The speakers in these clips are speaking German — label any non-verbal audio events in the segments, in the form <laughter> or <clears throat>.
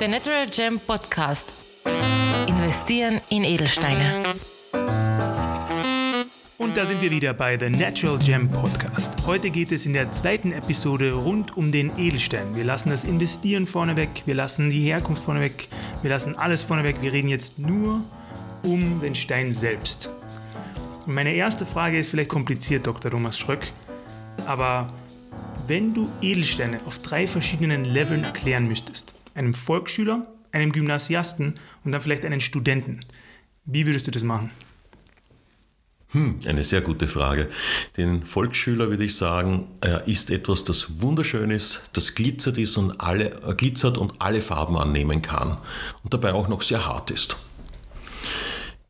Der Natural Gem Podcast. Investieren in Edelsteine. Und da sind wir wieder bei The Natural Gem Podcast. Heute geht es in der zweiten Episode rund um den Edelstein. Wir lassen das Investieren vorneweg, wir lassen die Herkunft vorneweg, wir lassen alles vorneweg. Wir reden jetzt nur um den Stein selbst. Und meine erste Frage ist vielleicht kompliziert, Dr. Thomas Schröck, aber wenn du Edelsteine auf drei verschiedenen Leveln erklären müsstest, einem Volksschüler, einem Gymnasiasten und dann vielleicht einen Studenten, wie würdest du das machen? Hm, eine sehr gute Frage. Den Volksschüler würde ich sagen, er ist etwas, das wunderschön ist, das glitzert ist und alle, äh, glitzert und alle Farben annehmen kann und dabei auch noch sehr hart ist.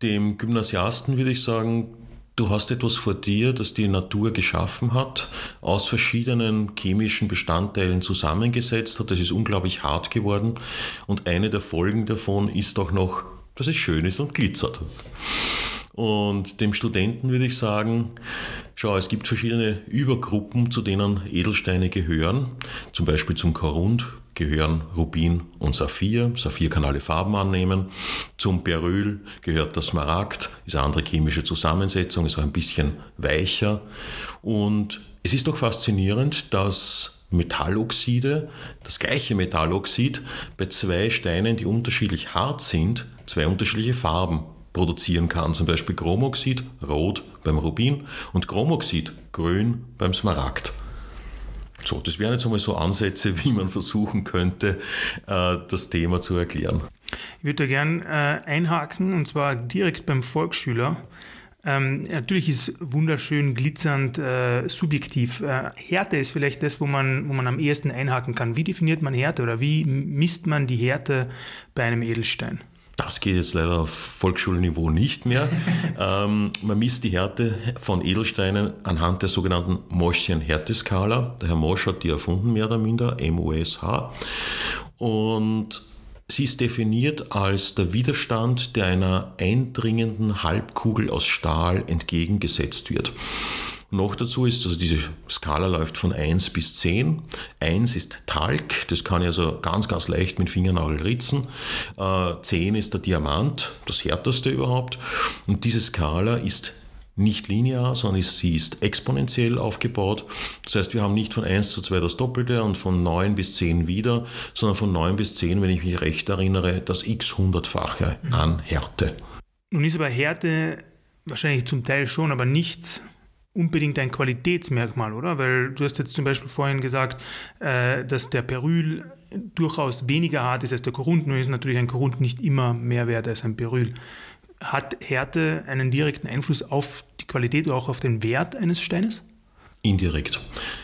Dem Gymnasiasten würde ich sagen, du hast etwas vor dir, das die Natur geschaffen hat, aus verschiedenen chemischen Bestandteilen zusammengesetzt hat. Das ist unglaublich hart geworden und eine der Folgen davon ist auch noch, dass es schön ist und glitzert. Und dem Studenten würde ich sagen, schau, es gibt verschiedene Übergruppen, zu denen Edelsteine gehören. Zum Beispiel zum Korund gehören Rubin und Saphir. Saphir kann alle Farben annehmen. Zum Beryl gehört der Smaragd, ist eine andere chemische Zusammensetzung, ist auch ein bisschen weicher. Und es ist doch faszinierend, dass Metalloxide, das gleiche Metalloxid, bei zwei Steinen, die unterschiedlich hart sind, zwei unterschiedliche Farben produzieren kann. Zum Beispiel Chromoxid, rot beim Rubin und Chromoxid, grün beim Smaragd. So, das wären jetzt einmal so Ansätze, <laughs> wie man versuchen könnte, äh, das Thema zu erklären. Ich würde da gern äh, einhaken und zwar direkt beim Volksschüler. Ähm, natürlich ist wunderschön, glitzernd, äh, subjektiv. Äh, Härte ist vielleicht das, wo man, wo man am ehesten einhaken kann. Wie definiert man Härte oder wie misst man die Härte bei einem Edelstein? Das geht jetzt leider auf Volksschulniveau nicht mehr. <laughs> ähm, man misst die Härte von Edelsteinen anhand der sogenannten Moschen-Härteskala. Der Herr Mosch hat die erfunden, mehr oder minder, M-O-S-H. Und sie ist definiert als der Widerstand, der einer eindringenden Halbkugel aus Stahl entgegengesetzt wird. Noch dazu ist, also diese Skala läuft von 1 bis 10. 1 ist Talg, das kann ich also ganz, ganz leicht mit Fingernagel ritzen. 10 äh, ist der Diamant, das härteste überhaupt. Und diese Skala ist nicht linear, sondern sie ist exponentiell aufgebaut. Das heißt, wir haben nicht von 1 zu 2 das Doppelte und von 9 bis 10 wieder, sondern von 9 bis 10, wenn ich mich recht erinnere, das x hundertfache an Härte. Nun ist aber Härte wahrscheinlich zum Teil schon, aber nicht unbedingt ein Qualitätsmerkmal, oder? Weil du hast jetzt zum Beispiel vorhin gesagt, äh, dass der Peryl durchaus weniger hart ist als der Korund. Nur ist natürlich ein Korund nicht immer mehr wert als ein Peryl. Hat Härte einen direkten Einfluss auf die Qualität oder auch auf den Wert eines Steines? Indirekt.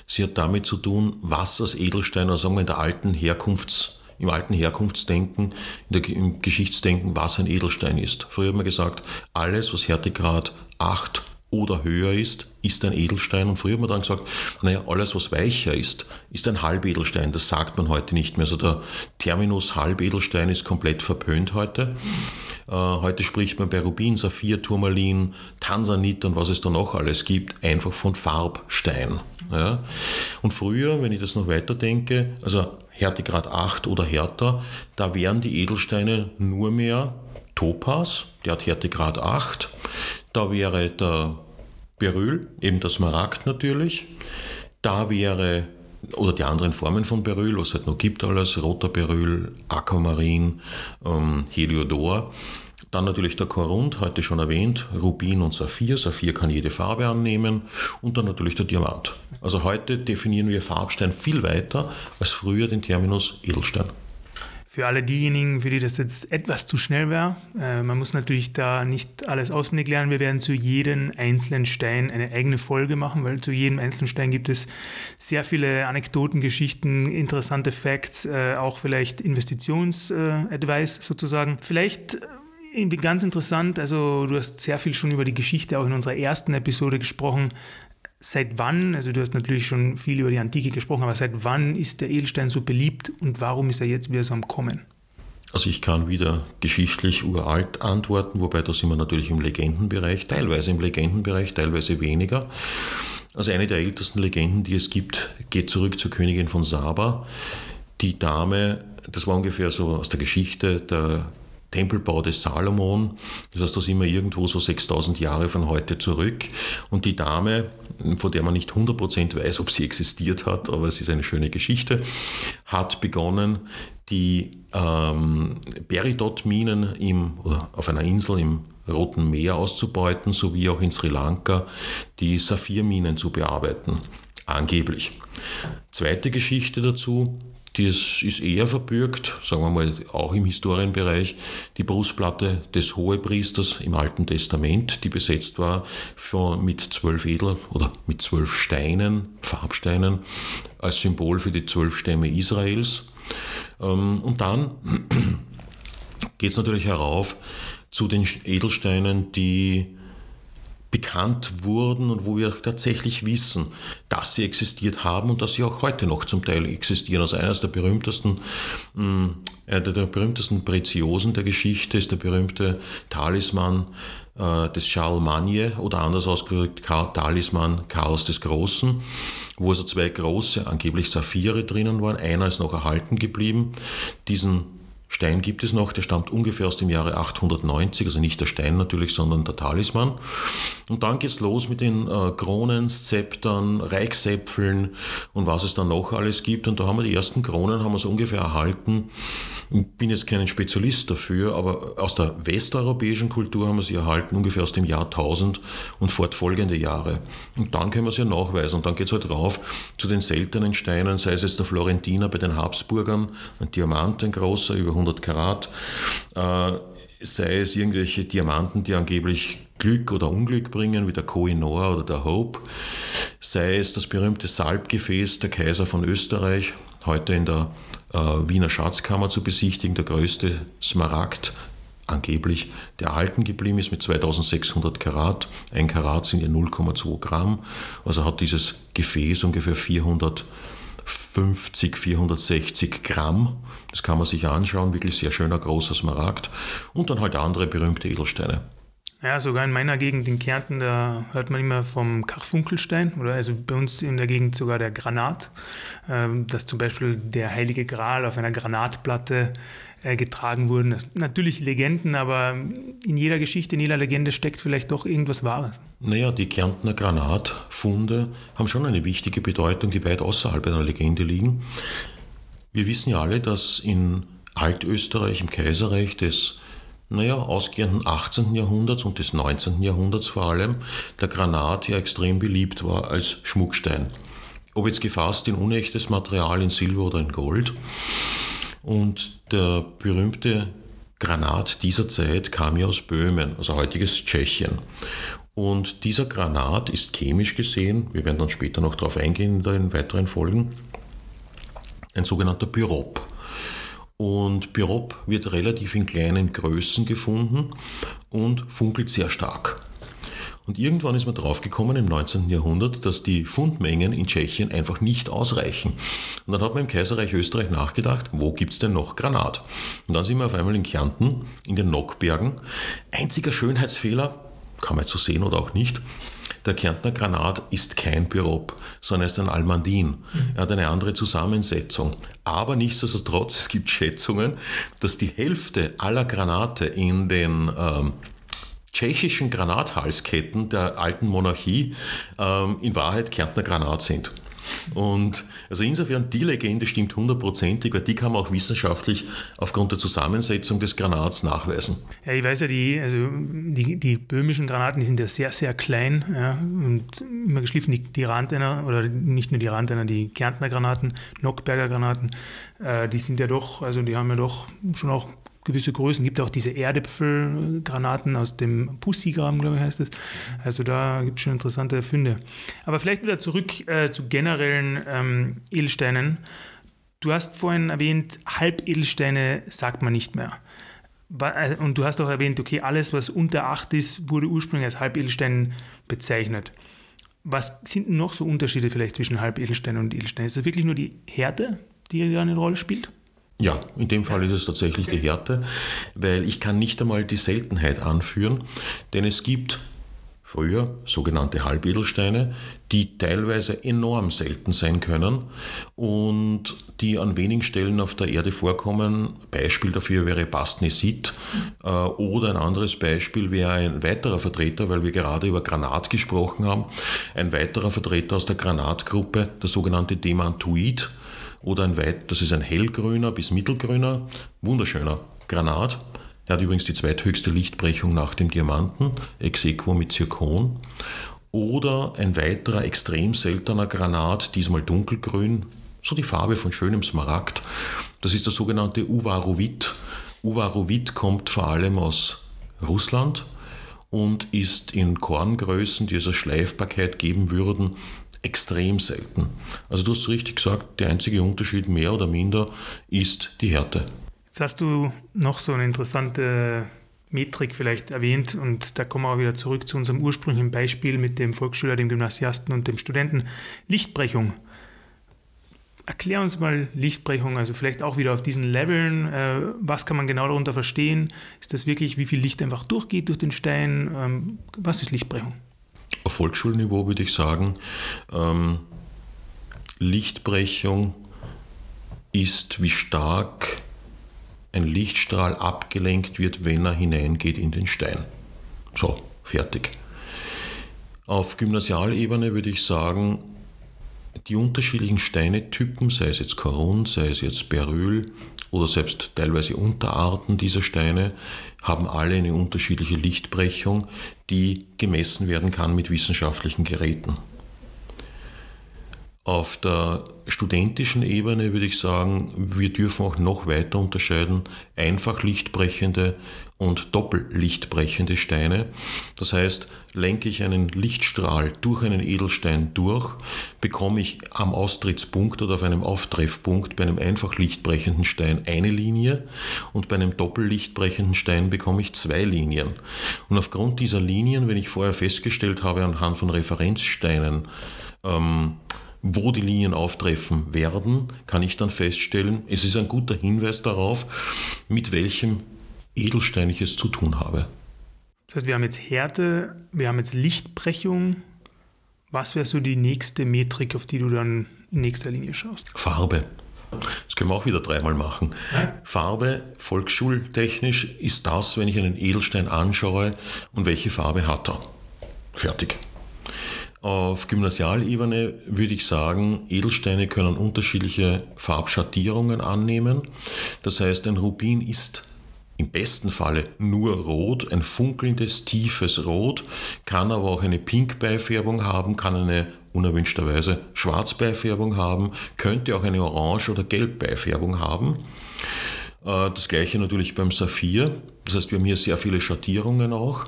Sie hat damit zu tun, was als Edelstein, also sagen wir in der alten Herkunfts- im alten Herkunftsdenken, der, im Geschichtsdenken, was ein Edelstein ist. Früher hat man gesagt, alles, was Härtegrad 8 oder höher ist, ist ein Edelstein. Und früher hat man dann gesagt, naja, alles was weicher ist, ist ein Halbedelstein. Das sagt man heute nicht mehr. Also der Terminus Halbedelstein ist komplett verpönt heute. Äh, heute spricht man bei Rubin, Saphir, Turmalin, Tansanit und was es da noch alles gibt, einfach von Farbstein. Ja? Und früher, wenn ich das noch weiter denke, also Härtegrad 8 oder härter, da wären die Edelsteine nur mehr Topaz, der hat Härtegrad 8. Da wäre der Beryl, eben der Smaragd natürlich. Da wäre, oder die anderen Formen von Beryl, was es halt noch gibt alles, roter Beryl, Aquamarin, ähm, Heliodor. Dann natürlich der Korund, heute schon erwähnt, Rubin und Saphir. Saphir kann jede Farbe annehmen. Und dann natürlich der Diamant. Also heute definieren wir Farbstein viel weiter als früher den Terminus Edelstein. Für alle diejenigen, für die das jetzt etwas zu schnell wäre, äh, man muss natürlich da nicht alles auswendig lernen. Wir werden zu jedem einzelnen Stein eine eigene Folge machen, weil zu jedem einzelnen Stein gibt es sehr viele Anekdoten, Geschichten, interessante Facts, äh, auch vielleicht Investitions-Advice äh, sozusagen. Vielleicht äh, ganz interessant, also du hast sehr viel schon über die Geschichte auch in unserer ersten Episode gesprochen seit wann, also du hast natürlich schon viel über die Antike gesprochen, aber seit wann ist der Edelstein so beliebt und warum ist er jetzt wieder so am Kommen? Also ich kann wieder geschichtlich uralt antworten, wobei da sind wir natürlich im Legendenbereich, teilweise im Legendenbereich, teilweise weniger. Also eine der ältesten Legenden, die es gibt, geht zurück zur Königin von Saba. Die Dame das war ungefähr so aus der Geschichte der Tempelbau des Salomon. Das heißt, da sind wir irgendwo so 6000 Jahre von heute zurück. Und die Dame, von der man nicht 100% weiß, ob sie existiert hat, aber es ist eine schöne Geschichte, hat begonnen, die ähm, Peridot-Minen auf einer Insel im Roten Meer auszubeuten, sowie auch in Sri Lanka die Saphirminen zu bearbeiten. Angeblich. Zweite Geschichte dazu, das ist eher verbürgt, sagen wir mal auch im Historienbereich, die Brustplatte des Hohepriesters im Alten Testament, die besetzt war für, mit zwölf Edel oder mit zwölf Steinen, Farbsteinen, als Symbol für die zwölf Stämme Israels. Ähm, und dann <clears throat> geht es natürlich herauf zu den Edelsteinen, die bekannt wurden und wo wir tatsächlich wissen, dass sie existiert haben und dass sie auch heute noch zum Teil existieren. Also eines der berühmtesten, einer der berühmtesten Preziosen der Geschichte ist der berühmte Talisman äh, des Charlemagne oder anders ausgedrückt Talisman Karls des Großen, wo also zwei große, angeblich Saphire drinnen waren. Einer ist noch erhalten geblieben. Diesen Stein gibt es noch, der stammt ungefähr aus dem Jahre 890, also nicht der Stein natürlich, sondern der Talisman. Und dann geht's los mit den äh, Kronen, Zeptern, Reichsäpfeln und was es dann noch alles gibt. Und da haben wir die ersten Kronen, haben wir so ungefähr erhalten. Ich bin jetzt kein Spezialist dafür, aber aus der westeuropäischen Kultur haben wir sie erhalten, ungefähr aus dem Jahr 1000 und fortfolgende Jahre. Und dann können wir sie ja nachweisen. Und dann geht's halt rauf zu den seltenen Steinen, sei es jetzt der Florentiner bei den Habsburgern, ein Diamant, ein großer, über 100 Karat, äh, sei es irgendwelche Diamanten, die angeblich Glück oder Unglück bringen, wie der Koh-i-Noor oder der Hope, sei es das berühmte Salbgefäß der Kaiser von Österreich, heute in der äh, Wiener Schatzkammer zu besichtigen, der größte Smaragd angeblich der erhalten geblieben ist mit 2600 Karat. Ein Karat sind ja 0,2 Gramm. Also hat dieses Gefäß ungefähr 400 450, 460 Gramm. Das kann man sich anschauen, wirklich sehr schöner großer Smaragd. Und dann halt andere berühmte Edelsteine. Ja, sogar in meiner Gegend in Kärnten, da hört man immer vom Karfunkelstein oder also bei uns in der Gegend sogar der Granat, ähm, dass zum Beispiel der Heilige Gral auf einer Granatplatte äh, getragen wurden. Das natürlich Legenden, aber in jeder Geschichte, in jeder Legende steckt vielleicht doch irgendwas Wahres. Naja, die Kärntner Granatfunde haben schon eine wichtige Bedeutung, die weit außerhalb einer Legende liegen. Wir wissen ja alle, dass in Altösterreich, im Kaiserreich des naja, ausgehenden 18. Jahrhunderts und des 19. Jahrhunderts vor allem, der Granat ja extrem beliebt war als Schmuckstein. Ob jetzt gefasst in unechtes Material, in Silber oder in Gold. Und der berühmte Granat dieser Zeit kam ja aus Böhmen, also heutiges Tschechien. Und dieser Granat ist chemisch gesehen, wir werden dann später noch darauf eingehen in den weiteren Folgen, ein sogenannter Pyrop. Und Pyrop wird relativ in kleinen Größen gefunden und funkelt sehr stark. Und irgendwann ist man draufgekommen im 19. Jahrhundert, dass die Fundmengen in Tschechien einfach nicht ausreichen. Und dann hat man im Kaiserreich Österreich nachgedacht, wo gibt es denn noch Granat? Und dann sind wir auf einmal in Kärnten, in den Nockbergen. Einziger Schönheitsfehler, kann man jetzt so sehen oder auch nicht, der Kärntner Granat ist kein Pyrop, sondern ist ein Almandin. Er hat eine andere Zusammensetzung. Aber nichtsdestotrotz, es gibt Schätzungen, dass die Hälfte aller Granate in den ähm, tschechischen Granathalsketten der alten Monarchie ähm, in Wahrheit Kärntner Granat sind. Und also insofern, die Legende stimmt hundertprozentig, weil die kann man auch wissenschaftlich aufgrund der Zusammensetzung des Granats nachweisen. Ja, ich weiß ja, die, also die, die böhmischen Granaten, die sind ja sehr, sehr klein ja, und immer geschliffen, die, die Randener, oder nicht nur die Randener, die Kärntner Granaten, Nockberger Granaten, äh, die sind ja doch, also die haben ja doch schon auch gewisse Größen. Gibt auch diese Erdäpfelgranaten aus dem Pussigraben, glaube ich, heißt es. Also da gibt es schon interessante Funde. Aber vielleicht wieder zurück äh, zu generellen ähm, Edelsteinen. Du hast vorhin erwähnt, Halbedelsteine sagt man nicht mehr. Äh, und du hast auch erwähnt, okay, alles, was unter 8 ist, wurde ursprünglich als Halbedelstein bezeichnet. Was sind noch so Unterschiede vielleicht zwischen Halbedelstein und Edelstein? Ist es wirklich nur die Härte, die da eine Rolle spielt? Ja, in dem Fall ist es tatsächlich die Härte, weil ich kann nicht einmal die Seltenheit anführen, denn es gibt früher sogenannte Halbedelsteine, die teilweise enorm selten sein können und die an wenigen Stellen auf der Erde vorkommen. Beispiel dafür wäre Bastnesit äh, oder ein anderes Beispiel wäre ein weiterer Vertreter, weil wir gerade über Granat gesprochen haben, ein weiterer Vertreter aus der Granatgruppe, der sogenannte Demantoid oder ein weit, das ist ein hellgrüner bis mittelgrüner, wunderschöner Granat er hat übrigens die zweithöchste Lichtbrechung nach dem Diamanten, ex equo mit Zirkon. Oder ein weiterer extrem seltener Granat, diesmal dunkelgrün, so die Farbe von schönem Smaragd. Das ist der sogenannte Uvarovit. Uvarovit kommt vor allem aus Russland und ist in Korngrößen, die es als Schleifbarkeit geben würden, extrem selten. Also du hast richtig gesagt, der einzige Unterschied mehr oder minder ist die Härte. Jetzt hast du noch so eine interessante Metrik vielleicht erwähnt und da kommen wir auch wieder zurück zu unserem ursprünglichen Beispiel mit dem Volksschüler, dem Gymnasiasten und dem Studenten. Lichtbrechung. Erklär uns mal Lichtbrechung, also vielleicht auch wieder auf diesen Leveln. Äh, was kann man genau darunter verstehen? Ist das wirklich, wie viel Licht einfach durchgeht durch den Stein? Ähm, was ist Lichtbrechung? Auf Volksschulniveau würde ich sagen, ähm, Lichtbrechung ist, wie stark ein Lichtstrahl abgelenkt wird, wenn er hineingeht in den Stein. So, fertig. Auf Gymnasialebene würde ich sagen, die unterschiedlichen Steinetypen, sei es jetzt Korun, sei es jetzt Beryl oder selbst teilweise Unterarten dieser Steine, haben alle eine unterschiedliche Lichtbrechung, die gemessen werden kann mit wissenschaftlichen Geräten. Auf der studentischen Ebene würde ich sagen, wir dürfen auch noch weiter unterscheiden, einfach lichtbrechende und doppellichtbrechende Steine. Das heißt, lenke ich einen Lichtstrahl durch einen Edelstein durch, bekomme ich am Austrittspunkt oder auf einem Auftreffpunkt bei einem einfach lichtbrechenden Stein eine Linie und bei einem doppellichtbrechenden Stein bekomme ich zwei Linien. Und aufgrund dieser Linien, wenn ich vorher festgestellt habe anhand von Referenzsteinen, ähm, wo die Linien auftreffen werden, kann ich dann feststellen, es ist ein guter Hinweis darauf, mit welchem Edelstein ich es zu tun habe. Das heißt, wir haben jetzt Härte, wir haben jetzt Lichtbrechung. Was wäre so die nächste Metrik, auf die du dann in nächster Linie schaust? Farbe. Das können wir auch wieder dreimal machen. Farbe, volksschultechnisch, ist das, wenn ich einen Edelstein anschaue und welche Farbe hat er. Fertig. Auf Gymnasialebene würde ich sagen, Edelsteine können unterschiedliche Farbschattierungen annehmen. Das heißt, ein Rubin ist im besten Falle nur rot, ein funkelndes, tiefes Rot, kann aber auch eine Pink-Beifärbung haben, kann eine unerwünschterweise Schwarz-Beifärbung haben, könnte auch eine Orange- oder Gelb-Beifärbung haben. Äh, das gleiche natürlich beim Saphir. Das heißt, wir haben hier sehr viele Schattierungen auch.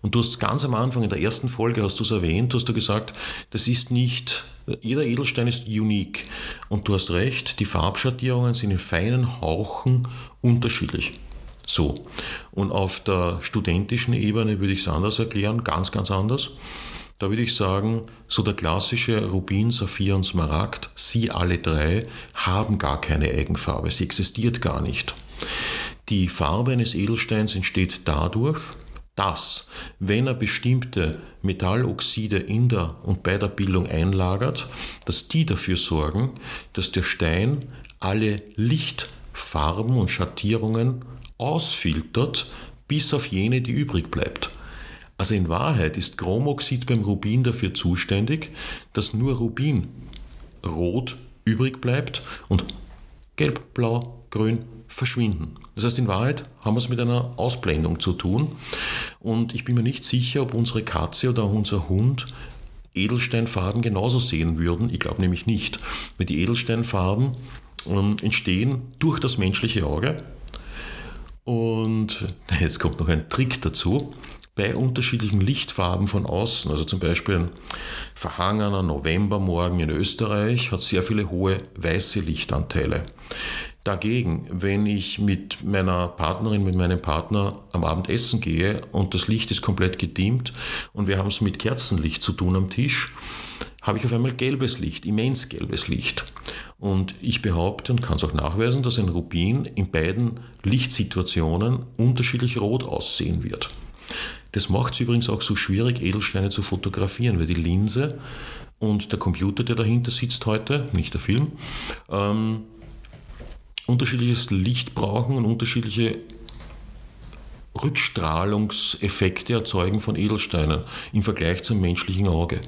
Und du hast ganz am Anfang in der ersten Folge hast du es erwähnt, hast du gesagt, das ist nicht, jeder Edelstein ist unique. Und du hast recht, die Farbschattierungen sind in feinen Hauchen unterschiedlich. So. Und auf der studentischen Ebene würde ich es anders erklären, ganz, ganz anders. Da würde ich sagen, so der klassische Rubin, Saphir und Smaragd, sie alle drei haben gar keine Eigenfarbe, sie existiert gar nicht. Die Farbe eines Edelsteins entsteht dadurch, dass, wenn er bestimmte Metalloxide in der und bei der Bildung einlagert, dass die dafür sorgen, dass der Stein alle Lichtfarben und Schattierungen ausfiltert, bis auf jene, die übrig bleibt. Also in Wahrheit ist Chromoxid beim Rubin dafür zuständig, dass nur Rubin rot übrig bleibt und gelb, blau, grün verschwinden. Das heißt, in Wahrheit haben wir es mit einer Ausblendung zu tun. Und ich bin mir nicht sicher, ob unsere Katze oder unser Hund Edelsteinfarben genauso sehen würden. Ich glaube nämlich nicht. Weil die Edelsteinfarben ähm, entstehen durch das menschliche Auge. Und <laughs> jetzt kommt noch ein Trick dazu bei unterschiedlichen Lichtfarben von außen. Also zum Beispiel ein verhangener Novembermorgen in Österreich hat sehr viele hohe weiße Lichtanteile. Dagegen, wenn ich mit meiner Partnerin, mit meinem Partner am Abend essen gehe und das Licht ist komplett gedimmt und wir haben es mit Kerzenlicht zu tun am Tisch, habe ich auf einmal gelbes Licht, immens gelbes Licht. Und ich behaupte und kann es auch nachweisen, dass ein Rubin in beiden Lichtsituationen unterschiedlich rot aussehen wird. Das macht es übrigens auch so schwierig, Edelsteine zu fotografieren, weil die Linse und der Computer, der dahinter sitzt heute, nicht der Film, ähm, unterschiedliches Licht brauchen und unterschiedliche Rückstrahlungseffekte erzeugen von Edelsteinen im Vergleich zum menschlichen Auge.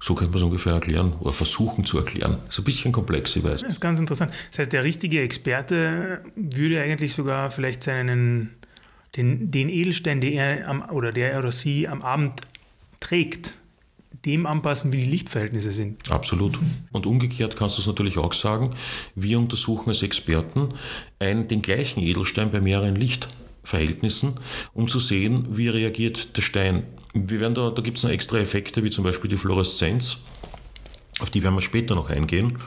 So könnte man es ungefähr erklären oder versuchen zu erklären. Ist ein bisschen komplex, ich weiß. Das ist ganz interessant. Das heißt, der richtige Experte würde eigentlich sogar vielleicht seinen, den, den Edelstein, den er am, oder der oder sie am Abend trägt, dem anpassen, wie die Lichtverhältnisse sind. Absolut. Und umgekehrt kannst du es natürlich auch sagen. Wir untersuchen als Experten einen, den gleichen Edelstein bei mehreren Lichtverhältnissen, um zu sehen, wie reagiert der Stein. Wir werden da da gibt es noch extra Effekte, wie zum Beispiel die Fluoreszenz. Auf die werden wir später noch eingehen.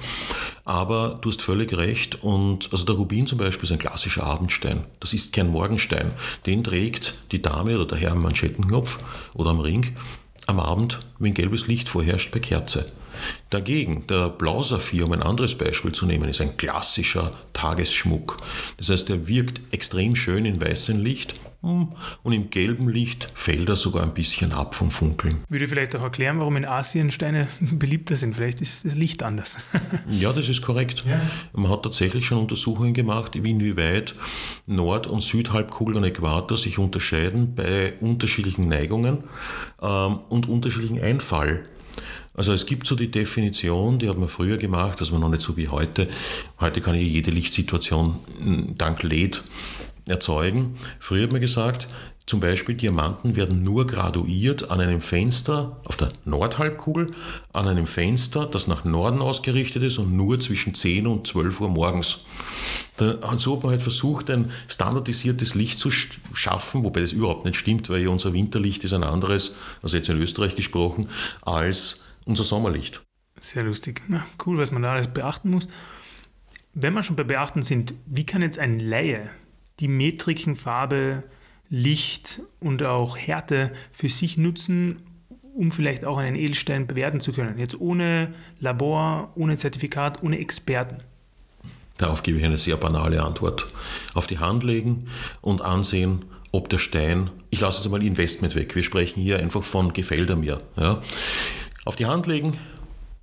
Aber du hast völlig recht. Und also der Rubin zum Beispiel ist ein klassischer Abendstein. Das ist kein Morgenstein. Den trägt die Dame oder der Herr am Manschettenknopf oder am Ring am Abend, wenn gelbes Licht vorherrscht, bei Kerze. Dagegen, der Blausaphir, um ein anderes Beispiel zu nehmen, ist ein klassischer Tagesschmuck. Das heißt, er wirkt extrem schön in weißem Licht und im gelben Licht fällt er sogar ein bisschen ab vom Funkeln. Würde vielleicht auch erklären, warum in Asien Steine <laughs> beliebter sind. Vielleicht ist das Licht anders. <laughs> ja, das ist korrekt. Ja. Man hat tatsächlich schon Untersuchungen gemacht, inwieweit Nord- und Südhalbkugel und Äquator sich unterscheiden bei unterschiedlichen Neigungen ähm, und unterschiedlichen Einfall. Also es gibt so die Definition, die hat man früher gemacht, das war noch nicht so wie heute. Heute kann ich jede Lichtsituation hm, dank LED erzeugen. Früher hat man gesagt, zum Beispiel Diamanten werden nur graduiert an einem Fenster auf der Nordhalbkugel, an einem Fenster, das nach Norden ausgerichtet ist und nur zwischen 10 und 12 Uhr morgens. Da, so hat man halt versucht, ein standardisiertes Licht zu schaffen, wobei das überhaupt nicht stimmt, weil unser Winterlicht ist ein anderes, also jetzt in Österreich gesprochen, als unser Sommerlicht. Sehr lustig. Na, cool, was man da alles beachten muss. Wenn wir schon bei Beachten sind, wie kann jetzt ein Laie die Metriken Farbe, Licht und auch Härte für sich nutzen, um vielleicht auch einen Edelstein bewerten zu können. Jetzt ohne Labor, ohne Zertifikat, ohne Experten. Darauf gebe ich eine sehr banale Antwort. Auf die Hand legen und ansehen, ob der Stein, ich lasse jetzt einmal Investment weg, wir sprechen hier einfach von gefällt mir. Ja. Auf die Hand legen,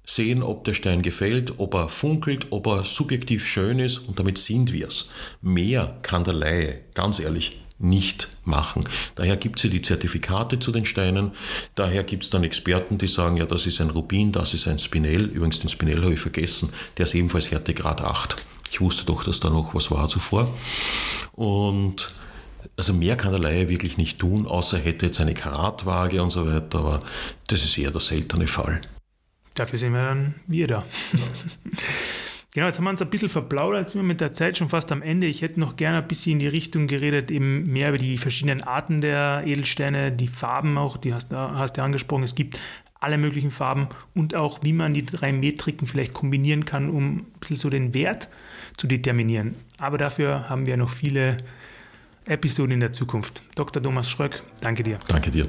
sehen, ob der Stein gefällt, ob er funkelt, ob er subjektiv schön ist und damit sind wir es. Mehr kann der Laie, ganz ehrlich, nicht machen. Daher gibt es ja die Zertifikate zu den Steinen, daher gibt es dann Experten, die sagen, ja, das ist ein Rubin, das ist ein Spinell, übrigens den Spinell habe ich vergessen, der ist ebenfalls Härtegrad 8. Ich wusste doch, dass da noch was war zuvor. Und also mehr kann der Laie wirklich nicht tun, außer er hätte jetzt eine Karatwaage und so weiter, aber das ist eher der seltene Fall. Dafür sind wir dann wir da. <laughs> genau, jetzt haben wir uns ein bisschen verplaudert, jetzt sind wir mit der Zeit schon fast am Ende. Ich hätte noch gerne ein bisschen in die Richtung geredet, eben mehr über die verschiedenen Arten der Edelsteine, die Farben auch, die hast, hast du angesprochen. Es gibt alle möglichen Farben und auch, wie man die drei Metriken vielleicht kombinieren kann, um ein bisschen so den Wert zu determinieren. Aber dafür haben wir noch viele Episoden in der Zukunft. Dr. Thomas Schröck, danke dir. Danke dir.